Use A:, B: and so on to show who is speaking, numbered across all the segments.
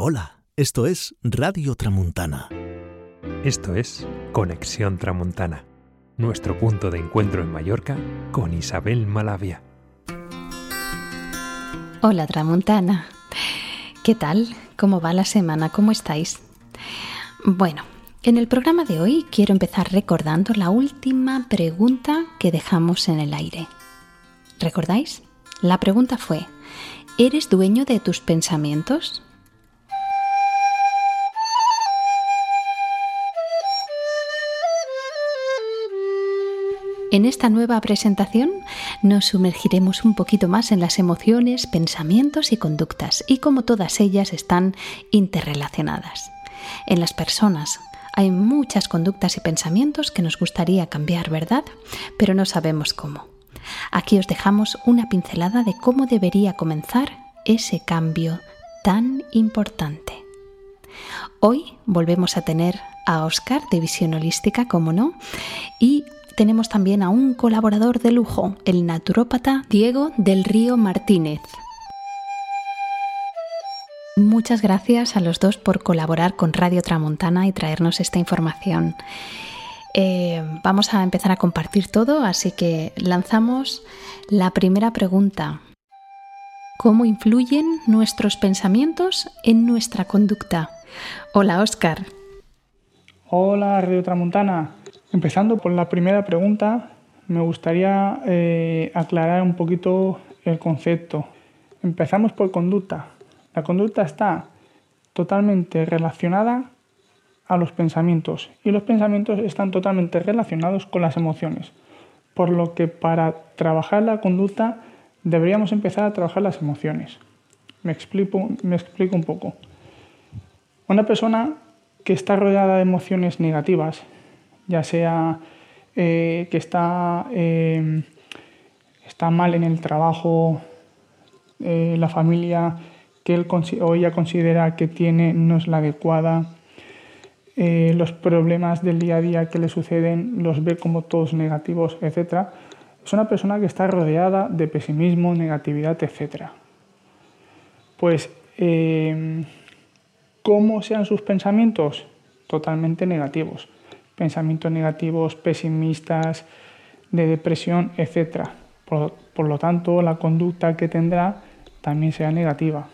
A: Hola, esto es Radio Tramuntana.
B: Esto es Conexión Tramuntana, nuestro punto de encuentro en Mallorca con Isabel Malavia.
C: Hola Tramuntana. ¿Qué tal? ¿Cómo va la semana? ¿Cómo estáis? Bueno, en el programa de hoy quiero empezar recordando la última pregunta que dejamos en el aire. ¿Recordáis? La pregunta fue, ¿eres dueño de tus pensamientos? En esta nueva presentación nos sumergiremos un poquito más en las emociones, pensamientos y conductas y cómo todas ellas están interrelacionadas. En las personas hay muchas conductas y pensamientos que nos gustaría cambiar, ¿verdad? Pero no sabemos cómo. Aquí os dejamos una pincelada de cómo debería comenzar ese cambio tan importante. Hoy volvemos a tener a Oscar de Visión Holística, como no, y tenemos también a un colaborador de lujo, el naturópata Diego del Río Martínez. Muchas gracias a los dos por colaborar con Radio Tramontana y traernos esta información. Eh, vamos a empezar a compartir todo, así que lanzamos la primera pregunta. ¿Cómo influyen nuestros pensamientos en nuestra conducta? Hola, Oscar.
D: Hola, Radio Tramontana. Empezando por la primera pregunta, me gustaría eh, aclarar un poquito el concepto. Empezamos por conducta. La conducta está totalmente relacionada a los pensamientos y los pensamientos están totalmente relacionados con las emociones. Por lo que para trabajar la conducta deberíamos empezar a trabajar las emociones. Me explico, me explico un poco. Una persona que está rodeada de emociones negativas ya sea eh, que está, eh, está mal en el trabajo, eh, la familia que él o ella considera que tiene no es la adecuada, los problemas del día a día que le suceden los ve como todos negativos, etc. Es una persona que está rodeada de pesimismo, negatividad, etc. Pues, ¿cómo sean sus pensamientos? Totalmente negativos pensamientos negativos, pesimistas, de depresión, etc. Por, lo tanto, la conducta que tendrá también será negativa.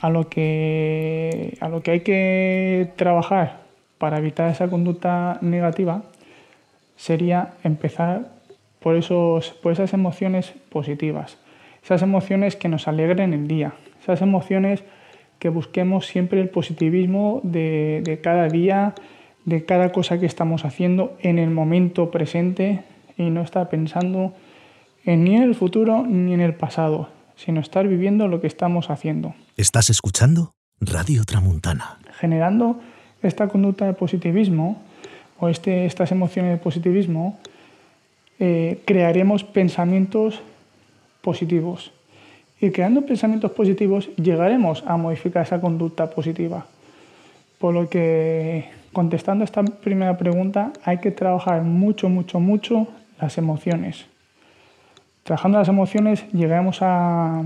D: a, lo que, a lo que hay que trabajar para evitar esa conducta negativa sería empezar por, esos, por esas emociones positivas, esas emociones que nos alegren el día, esas emociones que busquemos siempre el positivismo de, de cada día, de cada cosa que estamos haciendo en el momento presente y no estar pensando en ni en el futuro ni en el pasado, sino estar viviendo lo que estamos haciendo.
A: ¿Estás escuchando? Radio Tramuntana.
D: Generando esta conducta de positivismo o este, estas emociones de positivismo, eh, crearemos pensamientos positivos. Y creando pensamientos positivos llegaremos a modificar esa conducta positiva. Por lo que contestando esta primera pregunta, hay que trabajar mucho, mucho, mucho las emociones. Trabajando las emociones llegaremos a,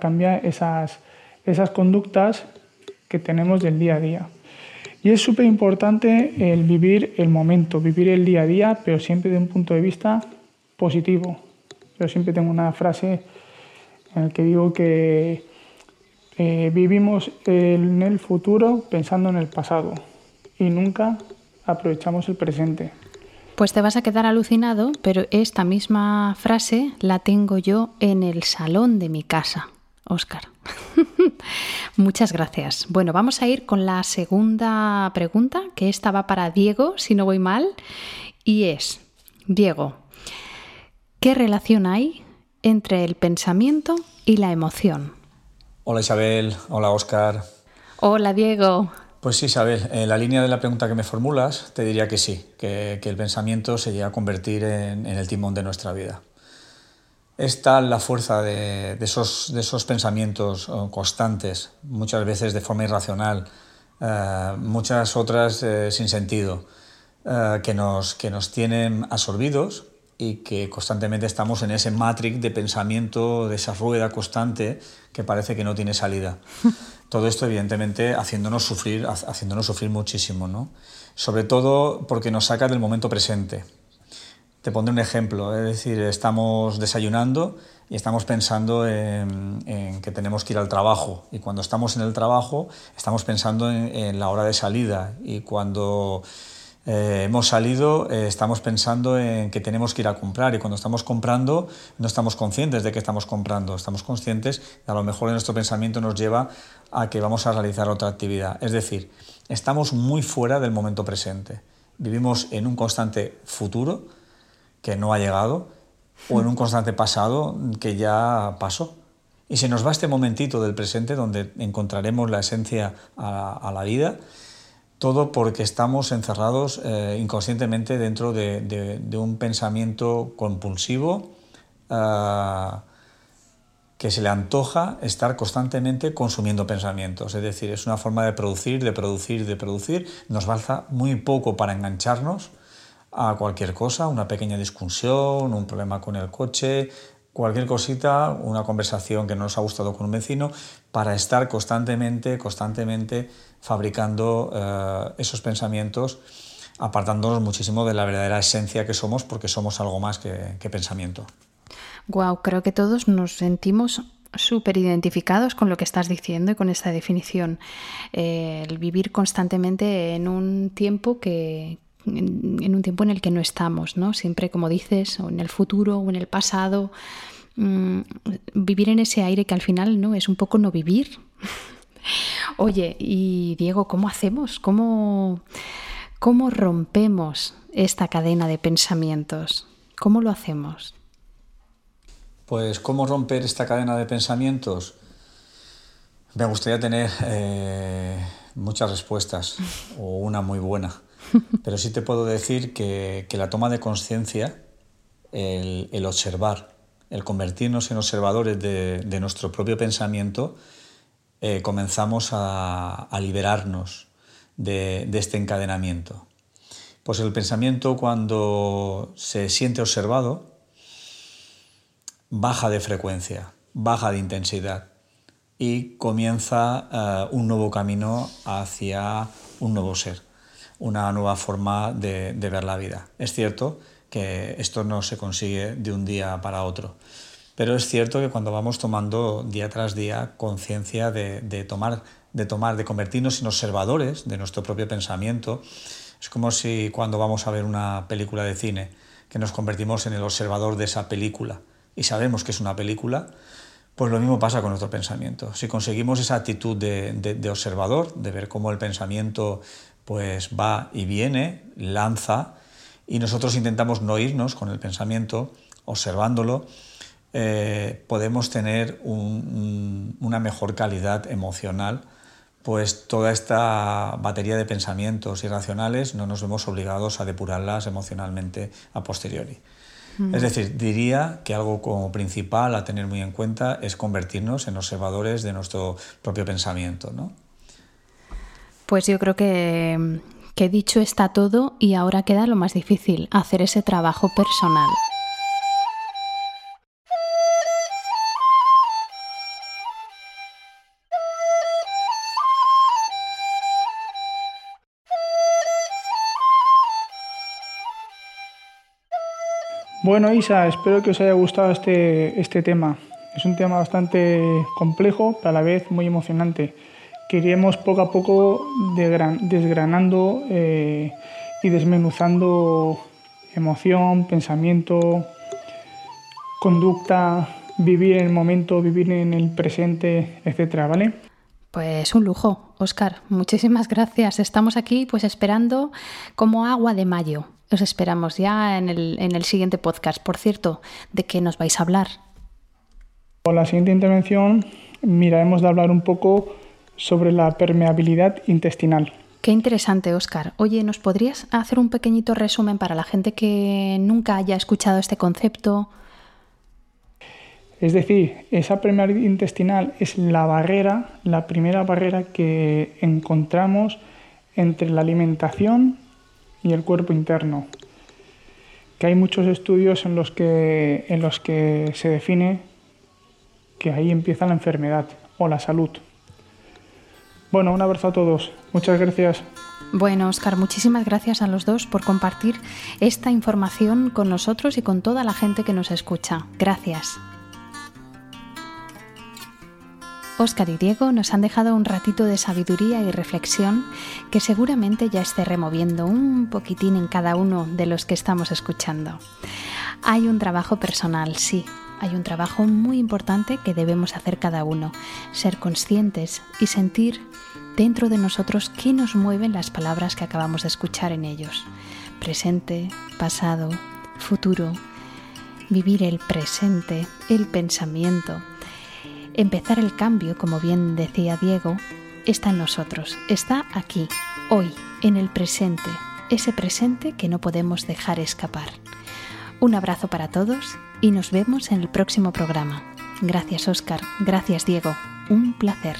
D: cambiar esas, esas conductas que tenemos del día a día. Y es súper importante el vivir el momento, vivir el día a día, pero siempre de un punto de vista positivo. Yo siempre tengo una frase en la que digo que eh, vivimos en el futuro pensando en el pasado y nunca aprovechamos el presente.
C: Pues te vas a quedar alucinado, pero esta misma frase la tengo yo en el salón de mi casa, Óscar. Muchas gracias. Bueno, vamos a ir con la segunda pregunta, que esta va para Diego, si no voy mal, y es, Diego, ¿qué relación hay entre el pensamiento y la emoción?
E: Hola Isabel, hola Óscar.
C: Hola Diego.
E: Pues sí, Isabel, en la línea de la pregunta que me formulas, te diría que sí, que, el pensamiento se llega a convertir en, el timón de nuestra vida. Es tal la fuerza de, esos, de esos, pensamientos eh, constantes, muchas veces de forma irracional, eh, muchas otras eh, sin sentido, que, nos, que nos tienen absorbidos y que constantemente estamos en ese matrix de pensamiento, de esa rueda constante que parece que no tiene salida. Todo esto, evidentemente, haciéndonos sufrir, haciéndonos sufrir muchísimo, ¿no? Sobre todo porque nos saca del momento presente. Te pondré un ejemplo, es decir, estamos desayunando y estamos pensando en, que tenemos que ir al trabajo. Y cuando estamos en el trabajo, estamos pensando en, la hora de salida. Y cuando eh, hemos salido, eh, estamos pensando en que tenemos que ir a comprar. Y cuando estamos comprando, no estamos conscientes de que estamos comprando. Estamos conscientes de a lo mejor nuestro pensamiento nos lleva a que vamos a realizar otra actividad. Es decir, estamos muy fuera del momento presente. Vivimos en un constante futuro que no ha llegado o en un constante pasado que ya pasó. Y se nos va este momentito del presente donde encontraremos la esencia a, la vida, todo porque estamos encerrados eh, inconscientemente dentro de, un pensamiento compulsivo eh, que se le antoja estar constantemente consumiendo pensamientos. Es decir, es una forma de producir, de producir, de producir. Nos falta muy poco para engancharnos a cualquier cosa, una pequeña discusión, un problema con el coche, cualquier cosita, una conversación que no nos ha gustado con un vecino, para estar constantemente, constantemente fabricando eh, esos pensamientos, apartándonos muchísimo de la verdadera esencia que somos, porque somos algo más que, pensamiento.
C: Wow, creo que todos nos sentimos súper identificados con lo que estás diciendo y con esta definición. Eh, el vivir constantemente en un tiempo que, en, un tiempo en el que no estamos, ¿no? Siempre, como dices, o en el futuro o en el pasado, mm, vivir en ese aire que al final no es un poco no vivir. Oye, y Diego, ¿cómo hacemos? ¿Cómo, ¿Cómo rompemos esta cadena de pensamientos? ¿Cómo lo hacemos?
E: Pues, ¿cómo romper esta cadena de pensamientos? Me gustaría tener eh, muchas respuestas o una muy buena. Pero sí te puedo decir que, la toma de conciencia, el, observar, el convertirnos en observadores de, nuestro propio pensamiento, eh, comenzamos a, liberarnos de, este encadenamiento. Pues el pensamiento cuando se siente observado baja de frecuencia, baja de intensidad y comienza eh, un nuevo camino hacia un nuevo ser una nueva forma de, ver la vida. Es cierto que esto no se consigue de un día para otro, pero es cierto que cuando vamos tomando día tras día conciencia de, tomar, de tomar, de convertirnos en observadores de nuestro propio pensamiento, es como si cuando vamos a ver una película de cine, que nos convertimos en el observador de esa película y sabemos que es una película, pues lo mismo pasa con nuestro pensamiento. Si conseguimos esa actitud de, de observador, de ver cómo el pensamiento pues va y viene, lanza, y nosotros intentamos no irnos con el pensamiento, observándolo, eh, podemos tener una mejor calidad emocional, pues toda esta batería de pensamientos irracionales no nos vemos obligados a depurarlas emocionalmente a posteriori. Es decir, diría que algo como principal a tener muy en cuenta es convertirnos en observadores de nuestro propio pensamiento. ¿no?
C: Pues yo creo que, que dicho está todo y ahora queda lo más difícil, hacer ese trabajo personal.
D: Bueno, Isa, espero que os haya gustado este, este tema. Es un tema bastante complejo, pero a la vez muy emocionante queríamos poco a poco desgranando eh, y desmenuzando emoción, pensamiento, conducta, vivir en el momento, vivir en el presente, etcétera, ¿vale?
C: Pues un lujo, Oscar. Muchísimas gracias. Estamos aquí pues esperando como agua de mayo. Os esperamos ya en el, en el siguiente podcast. Por cierto, ¿de qué nos vais a hablar?
D: Con la siguiente intervención miraremos de hablar un poco sobre la permeabilidad intestinal.
C: Qué interesante, Oscar. Oye, ¿nos podrías hacer un pequeñito resumen para la gente que nunca haya escuchado este concepto?
D: Es decir, esa permeabilidad intestinal es la barrera, la primera barrera que encontramos entre la alimentación y el cuerpo interno. Que hay muchos estudios en los que, en los que se define que ahí empieza la enfermedad o la salud. Bueno, un abrazo a todos. Muchas gracias.
C: Bueno, Oscar, muchísimas gracias a los dos por compartir esta información con nosotros y con toda la gente que nos escucha. Gracias. Óscar y Diego nos han dejado un ratito de sabiduría y reflexión que seguramente ya esté removiendo un poquitín en cada uno de los que estamos escuchando. Hay un trabajo personal, sí, hay un trabajo muy importante que debemos hacer cada uno, ser conscientes y sentir dentro de nosotros qué nos mueven las palabras que acabamos de escuchar en ellos. Presente, pasado, futuro, vivir el presente, el pensamiento, Empezar el cambio, como bien decía Diego, está en nosotros, está aquí, hoy, en el presente, ese presente que no podemos dejar escapar. Un abrazo para todos y nos vemos en el próximo programa. Gracias Oscar, gracias Diego, un placer.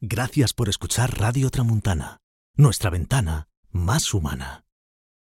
A: Gracias por escuchar Radio Tramuntana, nuestra ventana más humana.